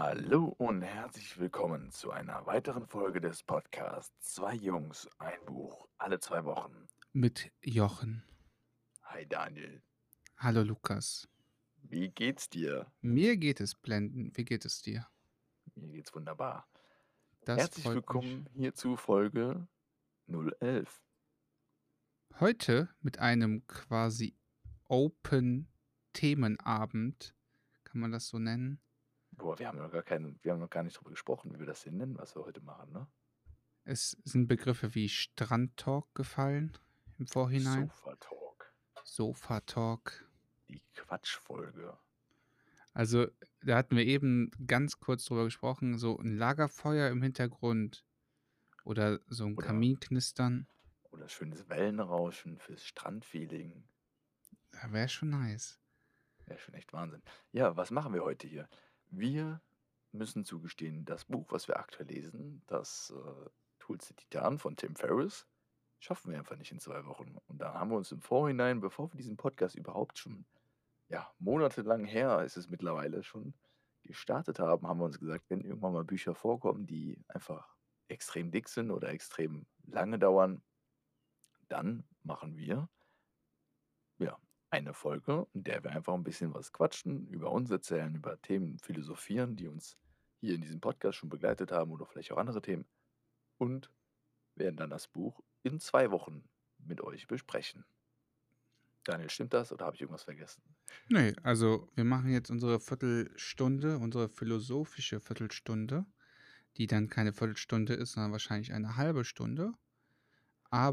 Hallo und herzlich willkommen zu einer weiteren Folge des Podcasts Zwei Jungs, ein Buch, alle zwei Wochen. Mit Jochen. Hi Daniel, Hallo Lukas. wie geht's dir? Mir geht es blendend. Wie geht es dir? Mir geht's wunderbar. Das Herzlich freut mich. willkommen hier zu Folge 011. Heute mit einem quasi Open Themenabend, kann man das so nennen? Boah, wir haben noch gar keinen, wir haben noch gar nicht drüber gesprochen, wie wir das hier nennen, was wir heute machen, ne? Es sind Begriffe wie Strandtalk gefallen im Vorhinein. Sofa Talk, Sofa-Talk. die Quatschfolge. Also, da hatten wir eben ganz kurz drüber gesprochen, so ein Lagerfeuer im Hintergrund oder so ein Oder- Kaminknistern. Oder schönes Wellenrauschen fürs Strandfeeling. Wäre schon nice. Ja, schon echt Wahnsinn. Ja, was machen wir heute hier? Wir müssen zugestehen, das Buch, was wir aktuell lesen, das äh, Tools der Titan von Tim Ferriss, schaffen wir einfach nicht in zwei Wochen. Und da haben wir uns im Vorhinein, bevor wir diesen Podcast überhaupt schon, ja, monatelang her ist es mittlerweile schon, gestartet haben, haben wir uns gesagt, wenn irgendwann mal Bücher vorkommen, die einfach extrem dick sind oder extrem lange dauern, dann machen wir eine Folge, in der wir einfach ein bisschen was quatschen, über uns erzählen, über Themen philosophieren, die uns hier in diesem Podcast schon begleitet haben oder vielleicht auch andere Themen. Und werden dann das Buch in zwei Wochen mit euch besprechen. Daniel, stimmt das oder habe ich irgendwas vergessen? Nee, also wir machen jetzt unsere Viertelstunde, unsere philosophische Viertelstunde, die dann keine Viertelstunde ist, sondern wahrscheinlich eine halbe Stunde.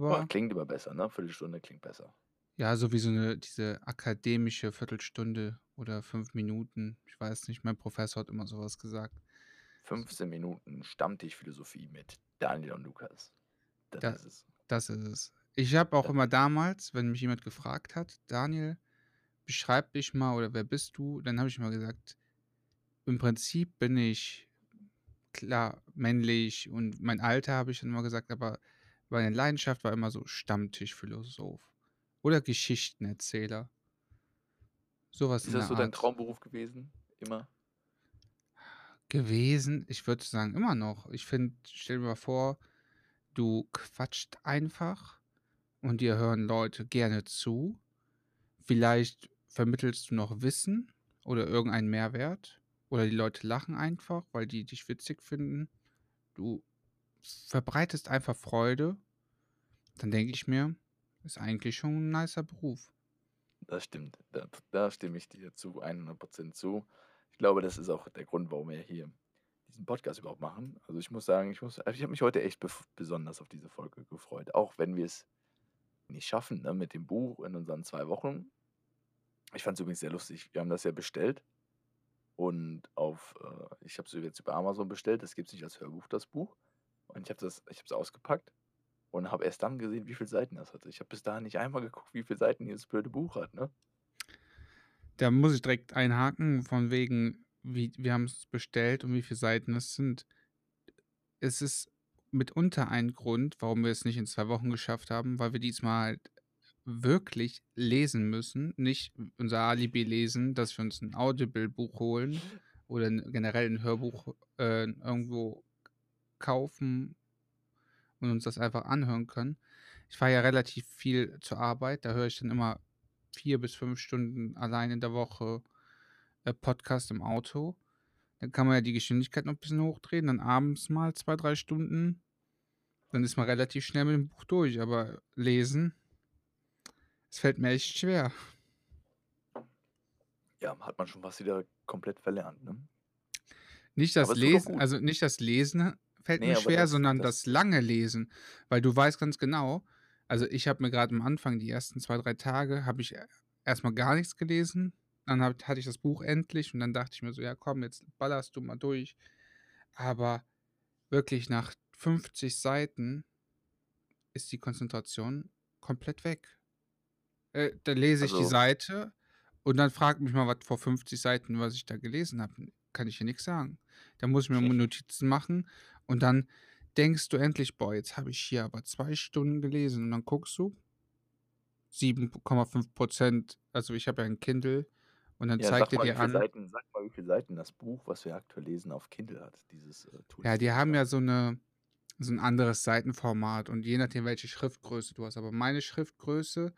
Aber Aber klingt immer besser, ne? Viertelstunde klingt besser. Ja, so wie so eine, diese akademische Viertelstunde oder fünf Minuten. Ich weiß nicht, mein Professor hat immer sowas gesagt. 15 Minuten Stammtischphilosophie mit Daniel und Lukas. Das Da- ist es. Das ist es. Ich habe auch immer damals, wenn mich jemand gefragt hat, Daniel, beschreib dich mal oder wer bist du, dann habe ich immer gesagt, im Prinzip bin ich klar männlich und mein Alter habe ich dann immer gesagt, aber meine Leidenschaft war immer so Stammtischphilosoph oder Geschichtenerzähler. Sowas Ist das so dein Art Traumberuf gewesen? Immer? gewesen. Ich würde sagen, immer noch. Ich finde, stell dir mal vor, du quatscht einfach und dir hören Leute gerne zu. Vielleicht vermittelst du noch Wissen oder irgendeinen Mehrwert. Oder die Leute lachen einfach, weil die dich witzig finden. Du verbreitest einfach Freude. Dann denke ich mir, ist eigentlich schon ein nicer Beruf. Das stimmt. Da, da stimme ich dir zu 100% zu. Ich glaube, das ist auch der Grund, warum wir hier diesen Podcast überhaupt machen. Also ich muss sagen, ich, muss, also ich habe mich heute echt besonders auf diese Folge gefreut. Auch wenn wir es nicht schaffen ne, mit dem Buch in unseren zwei Wochen. Ich fand es übrigens sehr lustig. Wir haben das ja bestellt. Und auf, äh, ich habe es jetzt über Amazon bestellt. Das gibt es nicht als Hörbuch, das Buch. Und ich habe es ausgepackt und habe erst dann gesehen, wie viele Seiten das hatte. Ich habe bis dahin nicht einmal geguckt, wie viele Seiten dieses blöde Buch hat. Ne? Da muss ich direkt einhaken, von wegen, wie, wir haben es bestellt und wie viele Seiten es sind. Es ist mitunter ein Grund, warum wir es nicht in zwei Wochen geschafft haben, weil wir diesmal halt wirklich lesen müssen, nicht unser Alibi lesen, dass wir uns ein Audible-Buch holen oder generell ein Hörbuch äh, irgendwo kaufen und uns das einfach anhören können. Ich fahre ja relativ viel zur Arbeit, da höre ich dann immer vier bis fünf Stunden allein in der Woche äh, Podcast im Auto. Dann kann man ja die Geschwindigkeit noch ein bisschen hochdrehen, dann abends mal zwei, drei Stunden. Dann ist man relativ schnell mit dem Buch durch. Aber lesen, es fällt mir echt schwer. Ja, hat man schon was wieder komplett verlernt. Ne? Nicht das Lesen, also nicht das Lesen fällt Nee, mir schwer, das- sondern das- das, lange Lesen. Weil du weißt ganz genau, also ich habe mir gerade am Anfang, die ersten zwei, drei Tage, habe ich erstmal gar nichts gelesen. Dann hab, hatte ich das Buch endlich und dann dachte ich mir so, ja komm, jetzt ballerst du mal durch. Aber wirklich nach 50 Seiten ist die Konzentration komplett weg. Äh, dann lese ich die Also- Seite und dann fragt mich mal, was vor 50 Seiten, was ich da gelesen habe. Kann ich hier nichts sagen. Da muss ich mir Notizen machen und dann denkst du endlich, boah, jetzt habe ich hier aber zwei Stunden gelesen und dann guckst du 7,5 Prozent, also ich habe ja ein Kindle Und dann Ja, zeigt er dir an Seiten sag mal, wie viele Seiten das Buch, was wir aktuell lesen, auf Kindle hat, dieses, äh, Ja, die haben ja so 'ne so 'n anderes Seitenformat und je nachdem, welche Schriftgröße du hast. Aber meine Schriftgröße,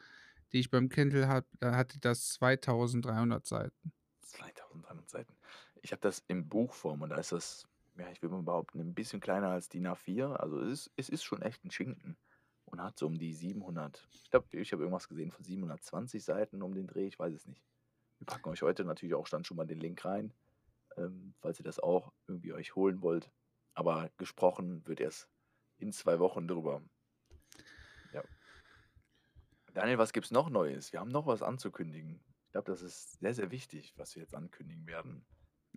die ich beim Kindle habe, da hatte das 2.300 Seiten. 2.300 Seiten. Ich habe das in Buchform und da ist das, ja, ich würde mal behaupten, 'n bisschen kleiner als DIN A4. Also, es ist es ist schon echt 'n Schinken und hat so um die 700 ich glaube, ich habe irgendwas gesehen von 720 Seiten um den Dreh, ich weiß es nicht. Wir packen euch heute natürlich auch dann schon mal den Link rein, ähm, falls ihr das auch irgendwie euch holen wollt. Aber gesprochen wird erst in 2 Wochen drüber. Ja. Daniel, was gibt's noch Neues? Wir haben noch was anzukündigen. Ich glaube, das ist sehr, sehr wichtig, was wir jetzt ankündigen werden.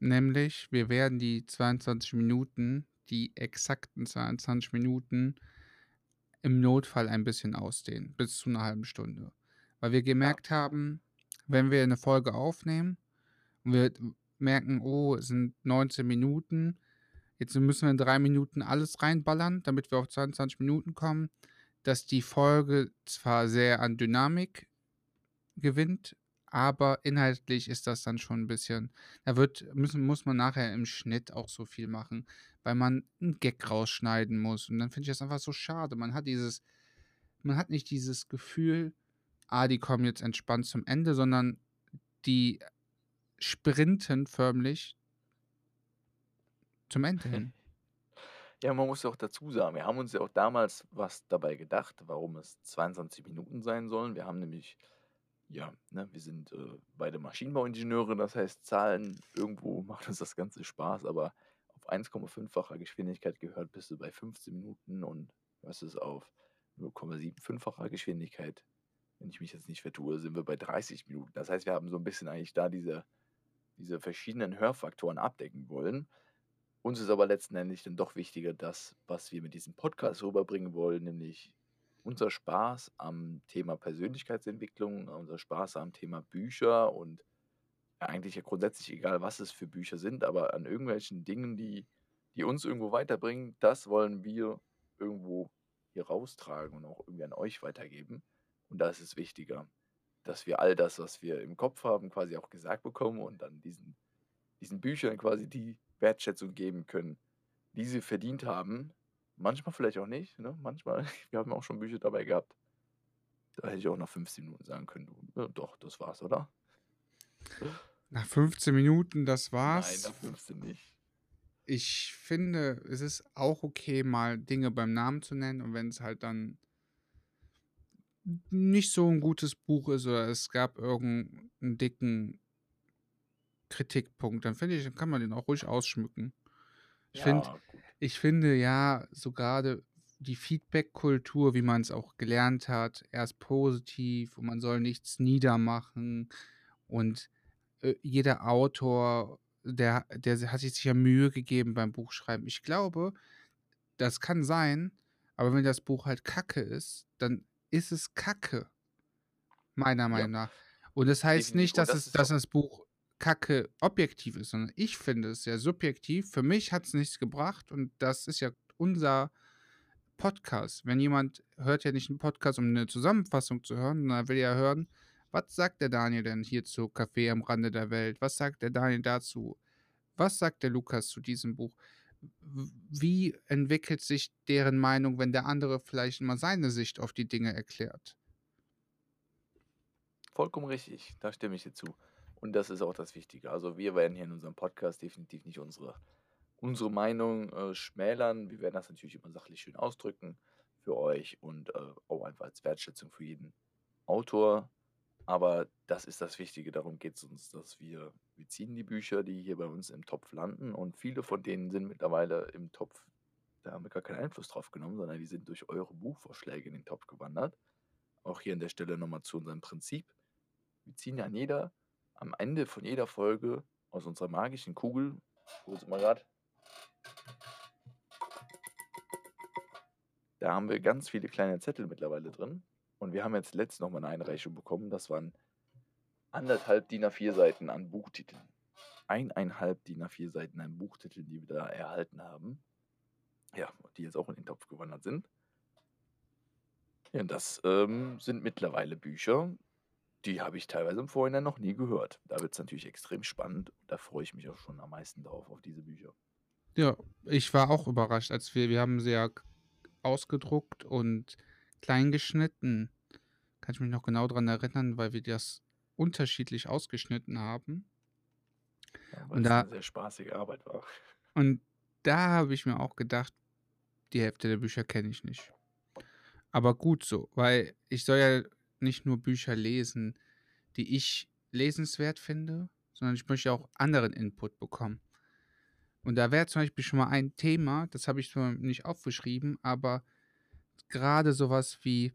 Nämlich, wir werden die 22 Minuten, die exakten 22 Minuten im Notfall ein bisschen ausdehnen, bis zu 'ner halben Stunde. Weil wir Ja. gemerkt haben, wenn wir 'ne Folge aufnehmen und wir merken: „Oh, es sind 19 Minuten, jetzt müssen wir in 3 Minuten alles reinballern, damit wir auf 22 Minuten kommen“, dass die Folge zwar sehr an Dynamik gewinnt, aber inhaltlich ist das dann schon 'n bisschen da wird müssen muss man nachher im Schnitt auch so viel machen, weil man 'n Gag rausschneiden muss. Und dann finde ich das einfach so schade. Man hat dieses man hat nicht dieses Gefühl: „Ah, die kommen jetzt entspannt zum Ende“, sondern die sprinten förmlich zum Ende hin. Ja, man muss auch dazu sagen, wir haben uns ja auch damals was dabei gedacht, warum es 22 Minuten sein sollen. Wir haben nämlich ja, ne, wir sind, äh, beide Maschinenbauingenieure, das heißt, Zahlen irgendwo macht uns das Ganze Spaß, aber auf 1,5-facher Geschwindigkeit gehört bist du bei 15 Minuten und hörst es auf 0,75-facher Geschwindigkeit, wenn ich mich jetzt nicht vertue, sind wir bei 30 Minuten. Das heißt, wir haben so 'n bisschen eigentlich da diese diese verschiedenen Hörfaktoren abdecken wollen. Uns ist aber letzten Endes dann doch wichtiger das, was wir mit diesem Podcast rüberbringen wollen, nämlich unser Spaß am Thema Persönlichkeitsentwicklung, unser Spaß am Thema Bücher und eigentlich ja grundsätzlich egal, was es für Bücher sind, aber an irgendwelchen Dingen, die die uns irgendwo weiterbringen, das wollen wir irgendwo hier raustragen und auch irgendwie an euch weitergeben. Und da ist es wichtiger, dass wir all das, was wir im Kopf haben, quasi auch gesagt bekommen und dann diesen diesen Büchern quasi die Wertschätzung geben können, die sie verdient haben. Manchmal vielleicht auch nicht, ne? Manchmal wir haben auch schon Bücher dabei gehabt da hätte ich auch nach 15 Minuten sagen können: „Du, ja doch, das war's, oder?“ Nach 15 Minuten, das Nein, war's. nach 15 nicht. Ich finde, es ist auch okay, mal Dinge beim Namen zu nennen und wenn's halt dann nicht so 'n gutes Buch ist oder es gab irgend 'n dicken Kritikpunkt, dann finde ich, dann kann man den auch ruhig ausschmücken. Ich finde Ja, gut. ich finde ja, so grade die Feedback-Kultur, wie man's auch gelernt hat, erst positiv und man soll nichts niedermachen und, äh, jeder Autor, der der hat sich ja Mühe gegeben beim Buchschreiben. Ich glaube, das kann sein, aber wenn das Buch halt Kacke ist, dann ist es Kacke, meiner Ja. Meinung nach. Und das heißt Definitiv. nicht, Und dass das es ist dass auch das Buch Kacke objektiv ist, sondern ich finde es sehr subjektiv. Für mich hat's nichts gebracht und das ist ja unser Podcast. Wenn jemand hört ja nicht 'n Podcast, um 'ne Zusammenfassung zu hören, sondern er will ja hören: „Was sagt der Daniel denn hier zu Café am Rande der Welt? Was sagt der Daniel dazu? Was sagt der Lukas zu diesem Buch? Wie entwickelt sich deren Meinung, wenn der andere vielleicht mal seine Sicht auf die Dinge erklärt?“ Vollkommen richtig, da stimme ich dir zu. Und das ist auch das Wichtige. Also, wir werden hier in unserem Podcast definitiv nicht unsere unsere Meinung, äh, schmälern. Wir werden das natürlich immer sachlich schön ausdrücken für euch und, äh, auch einfach als Wertschätzung für jeden Autor. Aber das ist das Wichtige, darum geht's uns, dass wir wir ziehen die Bücher, die hier bei uns im Topf landen und viele von denen sind mittlerweile im Topf da haben wir gar keinen Einfluss drauf genommen, sondern die sind durch eure Buchvorschläge in den Topf gewandert. Auch hier an der Stelle noch mal zu unserem Prinzip. Wir ziehen ja an jeder am Ende von jeder Folge aus unserer magischen Kugel wo sie mal grad? Da haben wir ganz viele kleine Zettel mittlerweile drin und wir haben jetzt letzt noch mal 'ne Einreichung bekommen. Das waren 1,5 DIN A4 Seiten an Buchtiteln. 1,5 DIN A4 Seiten an Buchtiteln, die wir da erhalten haben. Ja, die jetzt auch in den Topf gewandert sind. Ja, das, ähm, sind mittlerweile Bücher, Die habe ich teilweise im Vorhinein noch nie gehört. Da wird es natürlich extrem spannend. Da freue ich mich auch schon am meisten drauf, auf diese Bücher. Ja, ich war auch überrascht, als wir, wir haben sie ja ausgedruckt und klein geschnitten. Kann ich mich noch genau daran erinnern, weil wir das unterschiedlich ausgeschnitten haben. Ja, weil Und es eine da, sehr spaßige Arbeit war. und da habe ich mir auch gedacht, die Hälfte der Bücher kenne ich nicht. Aber gut so, weil ich soll ja nicht nur Bücher lesen, die ich lesenswert finde, sondern ich möchte auch anderen Input bekommen. Und da wäre zum Beispiel schon mal ein Thema, das habe ich zwar nicht aufgeschrieben, aber gerade sowas wie,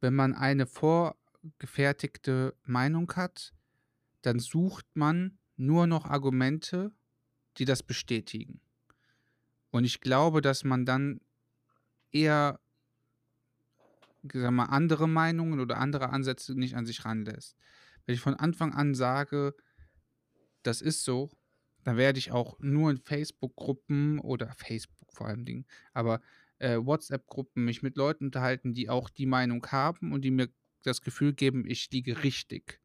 wenn man eine vorgefertigte Meinung hat, dann sucht man nur noch Argumente, die das bestätigen. Und ich glaube, dass man dann eher sag mal, andere Meinungen oder andere Ansätze nicht an sich ranlässt. Wenn ich von Anfang an sage, das ist so, dann werde ich auch nur in Facebook-Gruppen oder Facebook vor allem Dingen, aber äh, WhatsApp-Gruppen mich mit Leuten unterhalten, die auch die Meinung haben und die mir das Gefühl geben, ich liege richtig.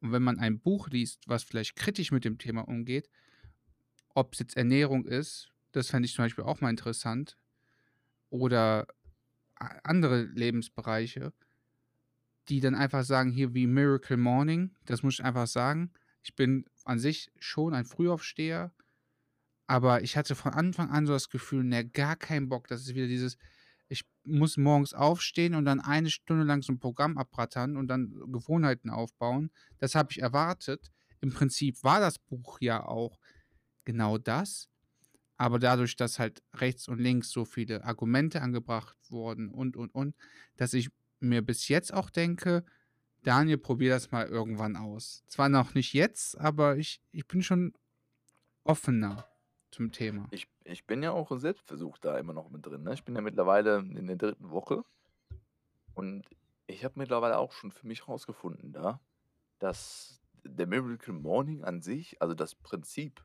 Und wenn man ein Buch liest, was vielleicht kritisch mit dem Thema umgeht, ob es jetzt Ernährung ist, das fände ich zum Beispiel auch mal interessant, oder andere Lebensbereiche, die dann einfach sagen, hier wie Miracle Morning, das muss ich einfach sagen. Ich bin an sich schon ein Frühaufsteher, aber ich hatte von Anfang an so das Gefühl, ne, gar keinen Bock. Das ist wieder dieses, ich muss morgens aufstehen und dann eine Stunde lang so ein Programm abrattern und dann Gewohnheiten aufbauen. Das habe ich erwartet. Im Prinzip war das Buch ja auch genau das. Aber dadurch, dass halt rechts und links so viele Argumente angebracht wurden und, und, und, dass ich mir bis jetzt auch denke, Daniel, probier das mal irgendwann aus. Zwar noch nicht jetzt, aber ich, ich bin schon offener zum Thema. Ich, ich bin ja auch im Selbstversuch da immer noch mit drin. Ne? Ich bin ja mittlerweile in der dritten Woche und ich habe mittlerweile auch schon für mich rausgefunden da, dass der Miracle Morning an sich, also das Prinzip,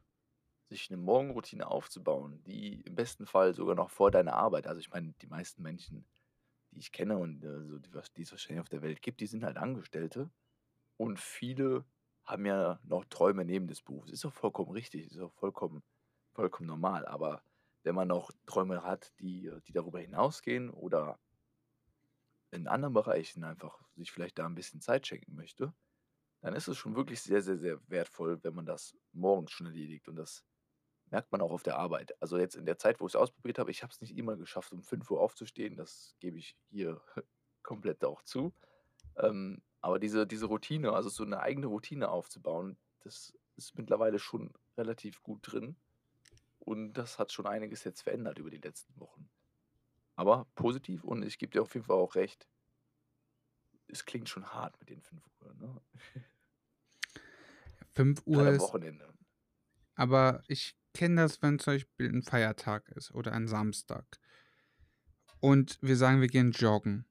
sich eine Morgenroutine aufzubauen, die im besten Fall sogar noch vor deiner Arbeit, also ich meine, die meisten Menschen, die ich kenne und äh, so, die, die es wahrscheinlich auf der Welt gibt, die sind halt Angestellte und viele haben ja noch Träume neben des Berufs. Ist auch vollkommen richtig, ist auch vollkommen, vollkommen normal. Aber wenn man noch Träume hat, die, äh, die darüber hinausgehen oder in anderen Bereichen einfach sich vielleicht da ein bisschen Zeit schenken möchte, dann ist es schon wirklich sehr, sehr, sehr wertvoll, wenn man das morgens schon erledigt. Und das merkt man auch auf der Arbeit. Also jetzt in der Zeit, wo ich es ausprobiert habe, ich habe es nicht immer geschafft, um 5 Uhr aufzustehen. Das gebe ich hier komplett auch zu. Ähm, aber diese, diese Routine, also so eine eigene Routine aufzubauen, das ist mittlerweile schon relativ gut drin. Und das hat schon einiges jetzt verändert über die letzten Wochen. Aber positiv und ich gebe dir auf jeden Fall auch recht. Es klingt schon hart mit den 5 Uhr, ne? 5 Uhr ist, Wochenende. aber ich kenne das, wenn zum Beispiel ein Feiertag ist oder ein Samstag. Und wir sagen, wir gehen joggen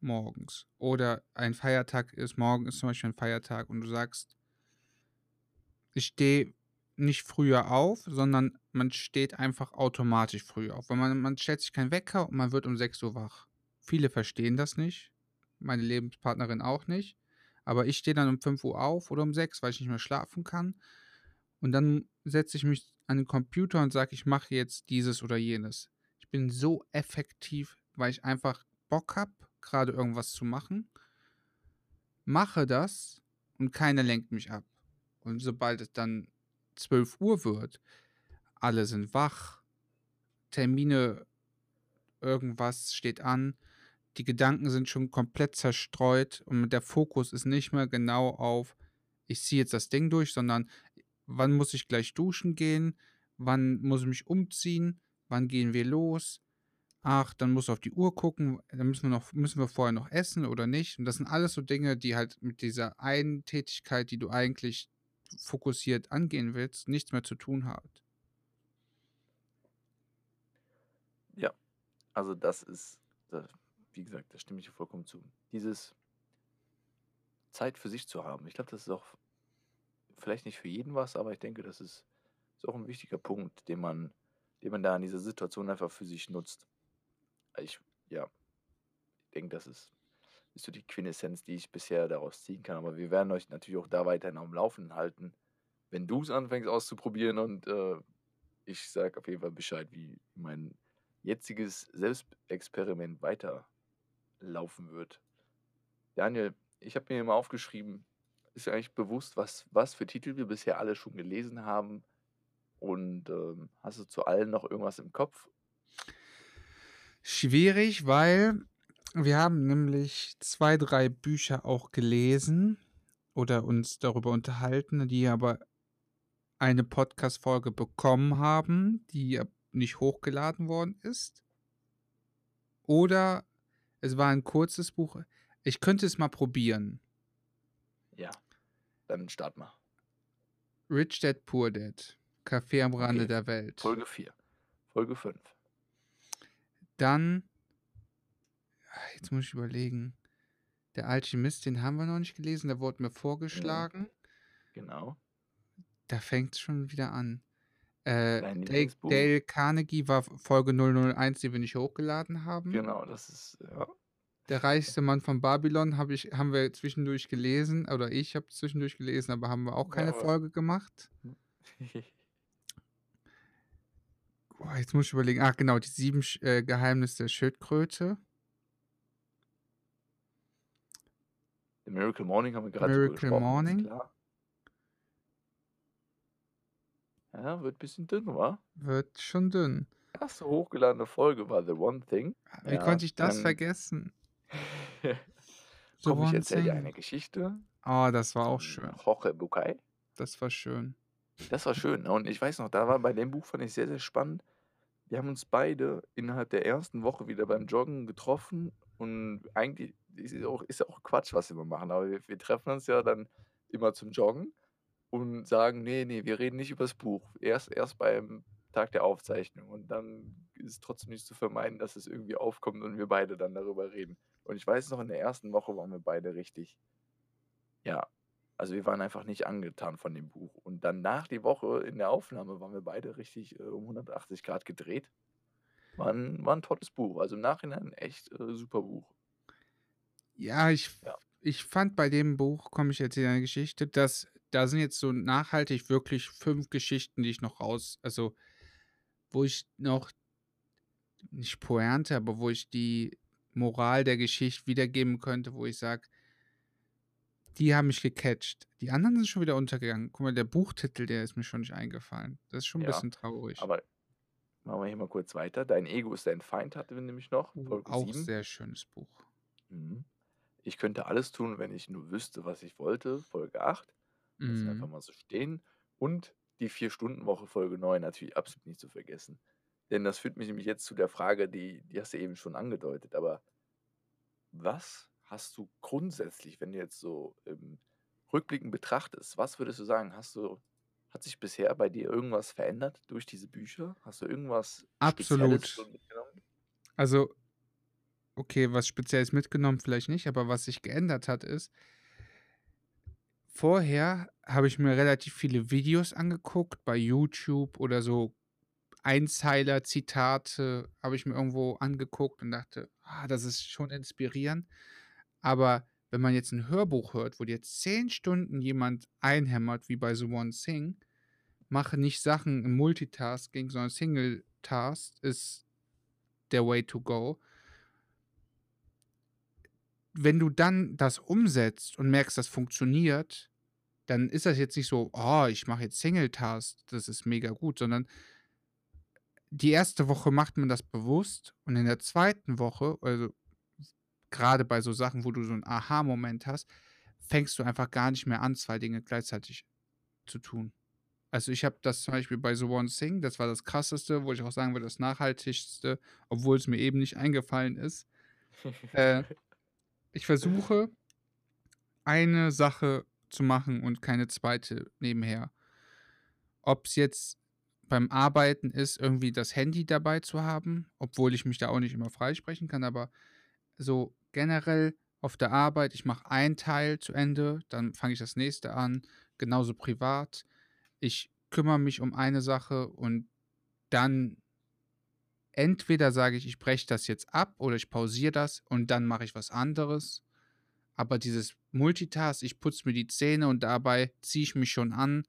morgens. Oder ein Feiertag ist, morgen ist zum Beispiel ein Feiertag und du sagst, ich stehe nicht früher auf, sondern man steht einfach automatisch früh auf. Weil man, man stellt sich keinen Wecker und man wird um 6 Uhr wach. Viele verstehen das nicht. Meine Lebenspartnerin auch nicht. Aber ich stehe dann um 5 Uhr auf oder um 6, weil ich nicht mehr schlafen kann. Und dann setze ich mich an den Computer und sage, ich mache jetzt dieses oder jenes. Ich bin so effektiv, weil ich einfach Bock habe, gerade irgendwas zu machen. Mache das und keiner lenkt mich ab. Und sobald es dann 12 Uhr wird, alle sind wach, Termine, irgendwas steht an, die Gedanken sind schon komplett zerstreut und der Fokus ist nicht mehr genau auf, ich ziehe jetzt das Ding durch, sondern wann muss ich gleich duschen gehen, wann muss ich mich umziehen, wann gehen wir los, ach, dann muss auf die Uhr gucken, dann müssen wir noch, müssen wir vorher noch essen oder nicht. Und das sind alles so Dinge, die halt mit dieser einen Tätigkeit, die du eigentlich fokussiert angehen willst, nichts mehr zu tun hat. Ja, also das ist, wie gesagt, da stimme ich dir vollkommen zu. Dieses Zeit für sich zu haben, ich glaube, das ist auch vielleicht nicht für jeden was, aber ich denke, das ist, ist auch ein wichtiger Punkt, den man, den man da in dieser Situation einfach für sich nutzt. Ich, ja, ich denke, das ist, ist so die Quintessenz, die ich bisher daraus ziehen kann. Aber wir werden euch natürlich auch da weiterhin am Laufenden halten, wenn du es anfängst auszuprobieren und äh, ich sage auf jeden Fall Bescheid, wie mein jetziges Selbstexperiment weiterlaufen wird. Daniel, ich habe mir immer aufgeschrieben, ist dir eigentlich bewusst, was, was für Titel wir bisher alle schon gelesen haben? Und ähm, hast du zu allen noch irgendwas im Kopf? Schwierig, weil wir haben nämlich zwei, drei Bücher auch gelesen oder uns darüber unterhalten, die aber eine Podcast-Folge bekommen haben, die nicht hochgeladen worden ist. Oder es war ein kurzes Buch. Ich könnte es mal probieren. Ja, dann start mal. Rich Dad Poor Dad. Café am Rande Okay, der Welt. Folge 4. Folge 5. Dann, ah, jetzt muss ich überlegen. Der Alchemist, den haben wir noch nicht gelesen, der wurde mir Mhm. vorgeschlagen. Genau. Da fängt es schon wieder an. Äh, Dale? Dale Carnegie war Folge 001, die wir nicht hochgeladen haben. Genau, das ist, ja. Der reichste Mann von Babylon hab ich, haben wir zwischendurch gelesen, oder ich habe zwischendurch gelesen, aber haben wir auch Ja, keine aber Folge gemacht. Boah, jetzt muss ich überlegen. Ach genau, die sieben äh, Geheimnisse der Schildkröte. The Miracle Morning haben wir gerade Miracle Morning klar. Ja, wird ein bisschen dünn, wa? wird schon dünn. Erste hochgeladene Folge war The One Thing. Wie Ja, konnte ich das vergessen? Komm, ich erzähle dir eine Geschichte Oh, das war auch schön. Jorge Bucay. Das war schön. Das war schön. ne? Und ich weiß noch, da war bei dem Buch fand ich sehr, sehr spannend. Wir haben uns beide innerhalb der ersten Woche wieder beim Joggen getroffen und eigentlich ist es auch, ist ja auch Quatsch, was wir immer machen, aber wir, wir treffen uns ja dann immer zum Joggen und sagen, nee, nee, wir reden nicht über das Buch. Erst, erst beim Tag der Aufzeichnung und dann ist es trotzdem nicht zu vermeiden, dass es irgendwie aufkommt und wir beide dann darüber reden. Und ich weiß noch, in der ersten Woche waren wir beide richtig, ja, also wir waren einfach nicht angetan von dem Buch. Und dann nach die Woche in der Aufnahme waren wir beide richtig äh, um 180 Grad gedreht. War ein, war ein tolles Buch. Also im Nachhinein echt äh, super Buch. Ja, ich, Ja. ich fand bei dem Buch, komme ich jetzt in eine Geschichte, dass da sind jetzt so nachhaltig wirklich fünf Geschichten, die ich noch raus, also wo ich noch nicht Pointe, aber wo ich die Moral der Geschichte wiedergeben könnte, wo ich sage, die haben mich gecatcht. Die anderen sind schon wieder untergegangen. Guck mal, der Buchtitel, der ist mir schon nicht eingefallen. Das ist schon ein Ja, bisschen traurig. aber machen wir hier mal kurz weiter. Dein Ego ist dein Feind, hatten wir nämlich noch. Uh, Folge auch 7. sehr schönes Buch. Mhm. Ich könnte alles tun, wenn ich nur wüsste, was ich wollte. Folge 8. Lassen wir einfach Mhm. mal so stehen. Und die 4-Stunden-Woche, Folge 9, natürlich absolut nicht zu vergessen. Denn das führt mich nämlich jetzt zu der Frage, die, die hast du eben schon angedeutet. Aber was hast du grundsätzlich, wenn du jetzt so im Rückblicken betrachtest, was würdest du sagen, hast du, hat sich bisher bei dir irgendwas verändert durch diese Bücher? Hast du irgendwas Spezielles Absolut. schon mitgenommen? Also, okay, was Spezielles mitgenommen vielleicht nicht, aber was sich geändert hat, ist, vorher habe ich mir relativ viele Videos angeguckt bei YouTube oder so Einzeiler, Zitate habe ich mir irgendwo angeguckt und dachte, ah, das ist schon inspirierend. Aber wenn man jetzt ein Hörbuch hört, wo dir zehn Stunden jemand einhämmert, wie bei The One Thing, mache nicht Sachen im Multitasking, sondern Single Task ist der Way to go. Wenn du dann das umsetzt und merkst, das funktioniert, dann ist das jetzt nicht so, oh, ich mache jetzt Single Task, das ist mega gut, sondern die erste Woche macht man das bewusst und in der zweiten Woche, also gerade bei so Sachen, wo du so einen Aha-Moment hast, fängst du einfach gar nicht mehr an, zwei Dinge gleichzeitig zu tun. Also ich habe das zum Beispiel bei The One Thing, das war das krasseste, wo ich auch sagen würde, das nachhaltigste, obwohl es mir eben nicht eingefallen ist. Äh, ich versuche, eine Sache zu machen und keine zweite nebenher. Ob es jetzt beim Arbeiten ist, irgendwie das Handy dabei zu haben, obwohl ich mich da auch nicht immer freisprechen kann, aber so generell auf der Arbeit, ich mache ein Teil zu Ende, dann fange ich das nächste an, genauso privat. Ich kümmere mich um eine Sache und dann entweder sage ich, ich breche das jetzt ab oder ich pausiere das und dann mache ich was anderes. Aber dieses Multitask, ich putze mir die Zähne und dabei ziehe ich mich schon an.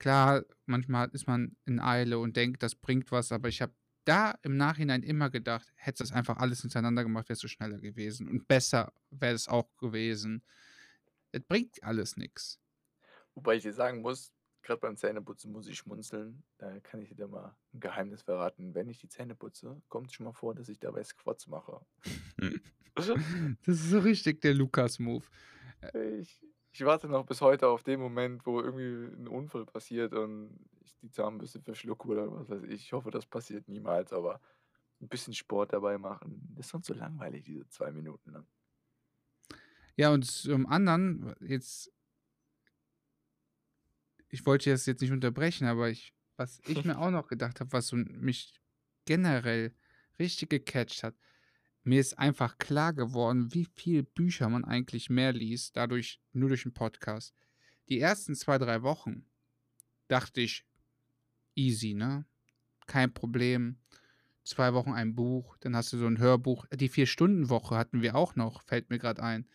Klar, manchmal ist man in Eile und denkt, das bringt was, aber ich habe da im Nachhinein immer gedacht, hättest du das einfach alles hintereinander gemacht, wärst du schneller gewesen. Und besser wäre es auch gewesen. Es bringt alles nichts. Wobei ich dir sagen muss, gerade beim Zähneputzen muss ich schmunzeln. Da kann ich dir mal ein Geheimnis verraten. Wenn ich die Zähne putze, kommt es schon mal vor, dass ich dabei Squats mache. Das ist so richtig der Lukas-Move. Ich, ich warte noch bis heute auf den Moment, wo irgendwie ein Unfall passiert und ich die Zahnbürste verschlucke oder was weiß ich. Ich hoffe, das passiert niemals, aber ein bisschen Sport dabei machen. Das ist sonst so langweilig, diese zwei Minuten lang. Ja, und zum anderen, jetzt, ich wollte das jetzt nicht unterbrechen, aber ich, was ich mir auch noch gedacht habe, was so mich generell richtig gecatcht hat, mir ist einfach klar geworden, wie viel Bücher man eigentlich mehr liest, dadurch nur durch den Podcast. Die ersten zwei, drei Wochen dachte ich, easy, ne? Kein Problem. Zwei Wochen ein Buch, dann hast du so ein Hörbuch. Die Vier-Stunden-Woche hatten wir auch noch, fällt mir gerade ein.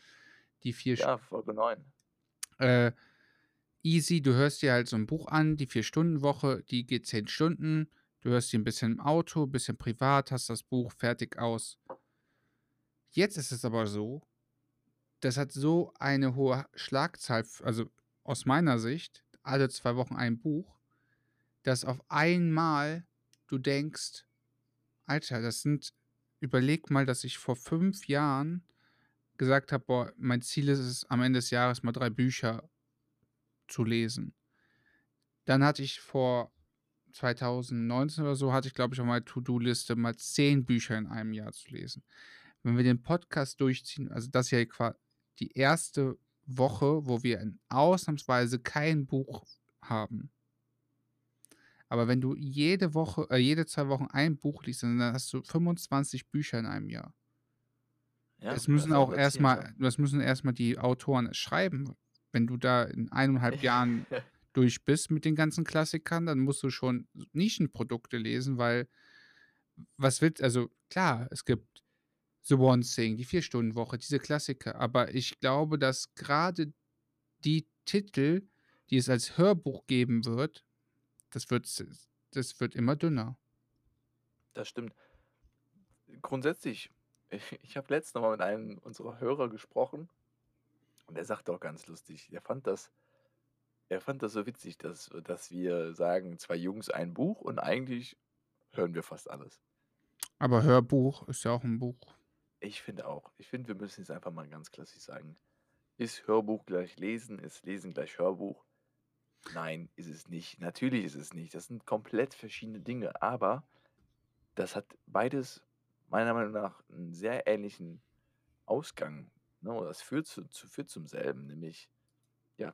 Die vier Ja, Folge 9. äh, easy, du hörst dir halt so ein Buch an, die Vier-Stunden-Woche, die geht zehn Stunden. Du hörst sie ein bisschen im Auto, ein bisschen privat, hast das Buch fertig aus. Jetzt ist es aber so, das hat so eine hohe Schlagzahl, also aus meiner Sicht, alle zwei Wochen ein Buch, dass auf einmal du denkst, Alter, das sind, überleg mal, dass ich vor fünf Jahren gesagt habe, boah, mein Ziel ist es, am Ende des Jahres mal drei Bücher zu lesen. Dann hatte ich vor 2019 oder so, hatte ich, glaube ich, auf meiner To-Do-Liste mal zehn Bücher in einem Jahr zu lesen. Wenn wir den Podcast durchziehen, also das ist ja qua- die erste Woche, wo wir in ausnahmsweise kein Buch haben. Aber wenn du jede Woche, äh, jede zwei Wochen ein Buch liest, dann hast du 25 Bücher in einem Jahr. Ja, Es das müssen ist auch erstmal, das müssen erstmal die Autoren schreiben. Wenn du da in eineinhalb Jahren durch bist mit den ganzen Klassikern, dann musst du schon Nischenprodukte lesen, weil was wird, also klar, es gibt The One Thing, die Vier-Stunden-Woche, diese Klassiker, aber ich glaube, dass gerade die Titel, die es als Hörbuch geben wird, das wird, das wird immer dünner. Das stimmt. Grundsätzlich, ich habe letztens noch mal mit einem unserer Hörer gesprochen und er sagte auch ganz lustig, er fand das, er fand das so witzig, dass, dass wir sagen, zwei Jungs, ein Buch und eigentlich hören wir fast alles. Aber Hörbuch ist ja auch ein Buch. Ich finde auch. Ich finde, wir müssen jetzt einfach mal ganz klassisch sagen. Ist Hörbuch gleich Lesen? Ist Lesen gleich Hörbuch? Nein, ist es nicht. Natürlich ist es nicht. Das sind komplett verschiedene Dinge. Aber das hat beides meiner Meinung nach einen sehr ähnlichen Ausgang. Ne? Das führt, zu, zu, führt zum selben, nämlich, ja,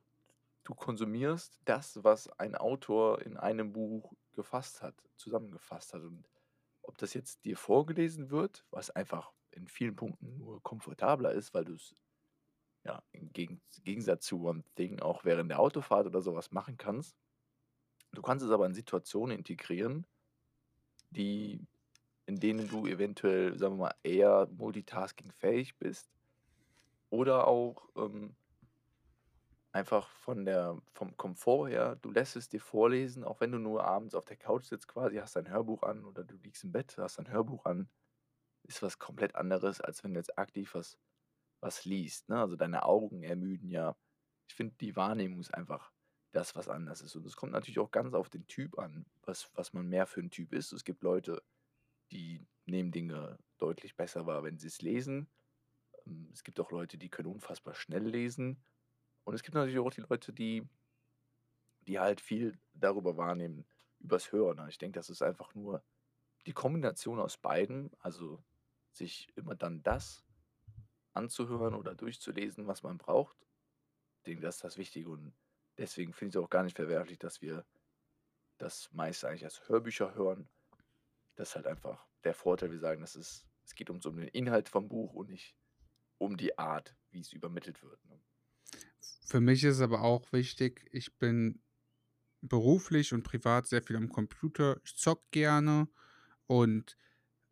du konsumierst das, was ein Autor in einem Buch gefasst hat, zusammengefasst hat. Und ob das jetzt dir vorgelesen wird, was einfach in vielen Punkten nur komfortabler ist, weil du es ja im Gegen Gegensatz zu One Thing auch während der Autofahrt oder sowas machen kannst. Du kannst es aber in Situationen integrieren, die, in denen du eventuell, sagen wir mal, eher multitaskingfähig bist oder auch ähm, einfach von der, vom Komfort her, du lässt es dir vorlesen, auch wenn du nur abends auf der Couch sitzt quasi, hast ein Hörbuch an oder du liegst im Bett, hast ein Hörbuch an, ist was komplett anderes, als wenn du jetzt aktiv was, was liest. Ne? Also deine Augen ermüden ja. Ich finde, die Wahrnehmung ist einfach das, was anders ist. Und es kommt natürlich auch ganz auf den Typ an, was, was man mehr für ein Typ ist. Es gibt Leute, die nehmen Dinge deutlich besser wahr, wenn sie es lesen. Ähm, Es gibt auch Leute, die können unfassbar schnell lesen. Und es gibt natürlich auch die Leute, die, die halt viel darüber wahrnehmen, übers Hören. Und Ich denke, das ist einfach nur die Kombination aus beiden, also sich immer dann das anzuhören oder durchzulesen, was man braucht. Ich denke, das ist das Wichtige. Und deswegen finde ich es auch gar nicht verwerflich, dass wir das meist eigentlich als Hörbücher hören. Das ist halt einfach der Vorteil. Wir sagen, das ist, es geht uns um den Inhalt vom Buch und nicht um die Art, wie es übermittelt wird. Ne? Für mich ist aber auch wichtig, ich bin beruflich und privat sehr viel am Computer. Ich zock gerne und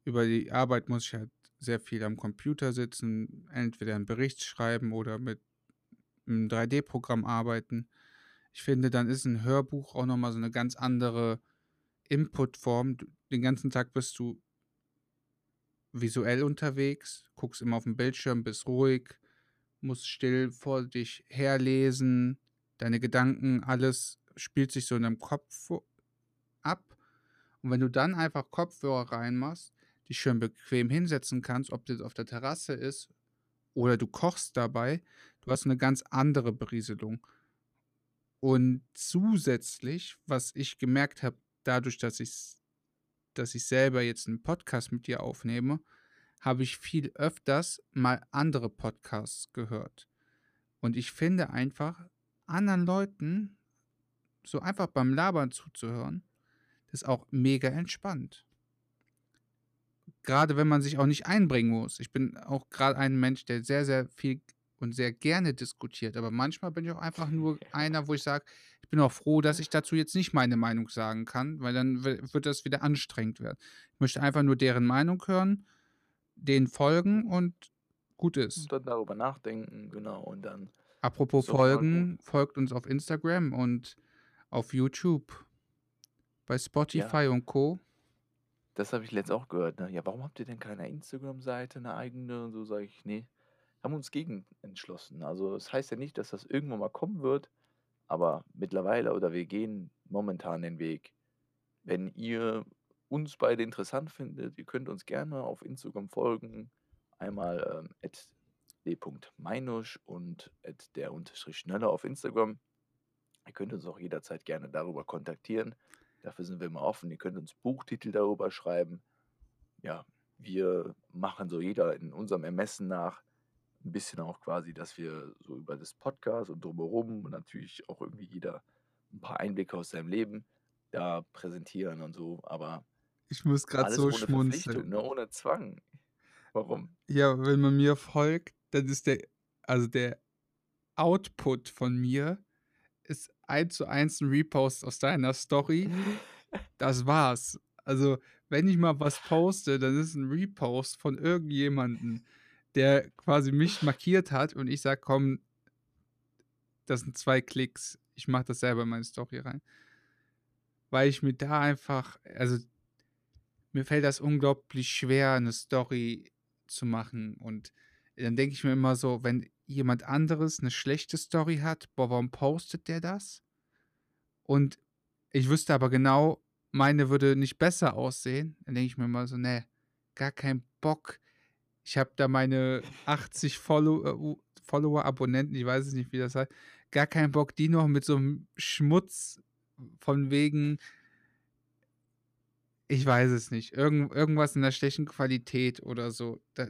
über die Arbeit muss ich halt sehr viel am Computer sitzen, entweder einen Bericht schreiben oder mit einem 3D-Programm arbeiten. Ich finde, dann ist ein Hörbuch auch nochmal so eine ganz andere Inputform. Den ganzen Tag bist du visuell unterwegs, guckst immer auf den Bildschirm, bist ruhig, musst still vor dich herlesen, deine Gedanken, alles spielt sich so in deinem Kopf ab. Und wenn du dann einfach Kopfhörer reinmachst, dich schön bequem hinsetzen kannst, ob das auf der Terrasse ist oder du kochst dabei, du hast eine ganz andere Berieselung. Und zusätzlich, was ich gemerkt habe, dadurch, dass ich, dass ich selber jetzt einen Podcast mit dir aufnehme, habe ich viel öfters mal andere Podcasts gehört. Und ich finde einfach, anderen Leuten so einfach beim Labern zuzuhören, das ist auch mega entspannt. Gerade wenn man sich auch nicht einbringen muss. Ich bin auch gerade ein Mensch, der sehr, sehr viel und sehr gerne diskutiert. Aber manchmal bin ich auch einfach nur einer, wo ich sage, ich bin auch froh, dass ich dazu jetzt nicht meine Meinung sagen kann, weil dann wird das wieder anstrengend werden. Ich möchte einfach nur deren Meinung hören, denen folgen und gut ist. Und dann darüber nachdenken, genau. Und dann. Apropos so folgen, folgt uns auf Instagram und auf YouTube, bei Spotify ja. und Co. Das habe ich letztens auch gehört. Ne? Ja, warum habt ihr denn keine Instagram-Seite, eine eigene? Und so sage ich, nee, haben uns gegen entschlossen. Also es das heißt ja nicht, dass das irgendwann mal kommen wird, aber mittlerweile oder wir gehen momentan den Weg. Wenn ihr uns beide interessant findet, ihr könnt uns gerne auf Instagram folgen. Einmal ähm, d.meinusch und der unterstrich schneller auf Instagram. Ihr könnt uns auch jederzeit gerne darüber kontaktieren. Dafür sind wir immer offen. Ihr könnt uns Buchtitel darüber schreiben. Ja, wir machen so jeder in unserem Ermessen nach ein bisschen auch quasi, dass wir so über das Podcast und drumherum und natürlich auch irgendwie jeder ein paar Einblicke aus seinem Leben da präsentieren und so. Aber ich muss gerade so ohne schmunzeln. Ne? Ohne Zwang. Warum? Ja, wenn man mir folgt, dann ist der, also der Output von mir ist eins zu eins ein Repost aus deiner Story. Das war's. Also, wenn ich mal was poste, dann ist ein Repost von irgendjemandem, der quasi mich markiert hat und ich sage, komm, das sind zwei Klicks. Ich mache das selber in meine Story rein. Weil ich mir da einfach, also mir fällt das unglaublich schwer, eine Story zu machen. Und dann denke ich mir immer so, wenn jemand anderes eine schlechte Story hat, boah, warum postet der das? Und ich wüsste aber genau, meine würde nicht besser aussehen. Dann denke ich mir immer so, ne, gar kein Bock. Ich habe da meine 80 Follow äh, Follower, Abonnenten, ich weiß es nicht, wie das heißt, gar keinen Bock, die noch mit so einem Schmutz von wegen, ich weiß es nicht, irgend, irgendwas in der schlechten Qualität oder so. Da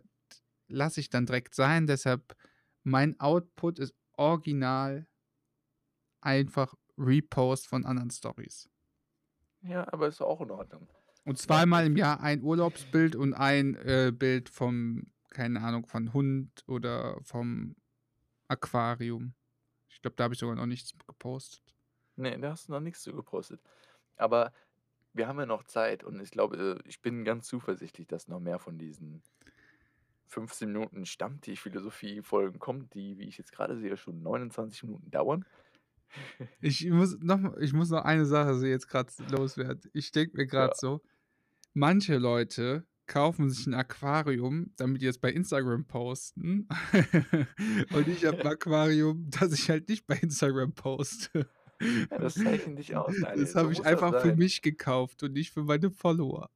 lasse ich dann direkt sein. Deshalb, mein Output ist original einfach Repost von anderen Stories. Ja, aber ist auch in Ordnung. Und zweimal im Jahr ein Urlaubsbild und ein äh, Bild vom, keine Ahnung, von Hund oder vom Aquarium. Ich glaube, da habe ich sogar noch nichts gepostet. Nee, da hast du noch nichts zu gepostet. Aber wir haben ja noch Zeit und ich glaube, ich bin ganz zuversichtlich, dass noch mehr von diesen 15 Minuten Stammtisch-Philosophie-Folgen kommt, die, wie ich jetzt gerade sehe, schon 29 Minuten dauern. Ich muss noch, ich muss noch eine Sache so jetzt gerade loswerden. Ich denke mir gerade ja. so, manche Leute kaufen sich ein Aquarium, damit die es bei Instagram posten. und ich habe ein Aquarium, das ich halt nicht bei Instagram poste. Ja, das zeichnet dich aus. Daniel. Das habe ich einfach für mich gekauft und nicht für meine Follower.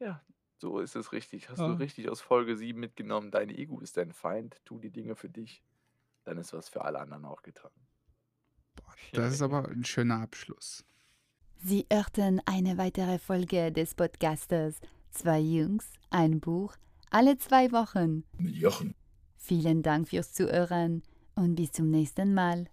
Ja, so ist es richtig. Hast du richtig aus Folge 7 mitgenommen, dein Ego ist dein Feind, tu die Dinge für dich, dann ist was für alle anderen auch getan. Boah, das ist aber ein schöner Abschluss. Sie hörten eine weitere Folge des Podcasters Zwei Jungs, ein Buch, alle zwei Wochen. Mit Jochen. Vielen Dank fürs Zuhören und bis zum nächsten Mal.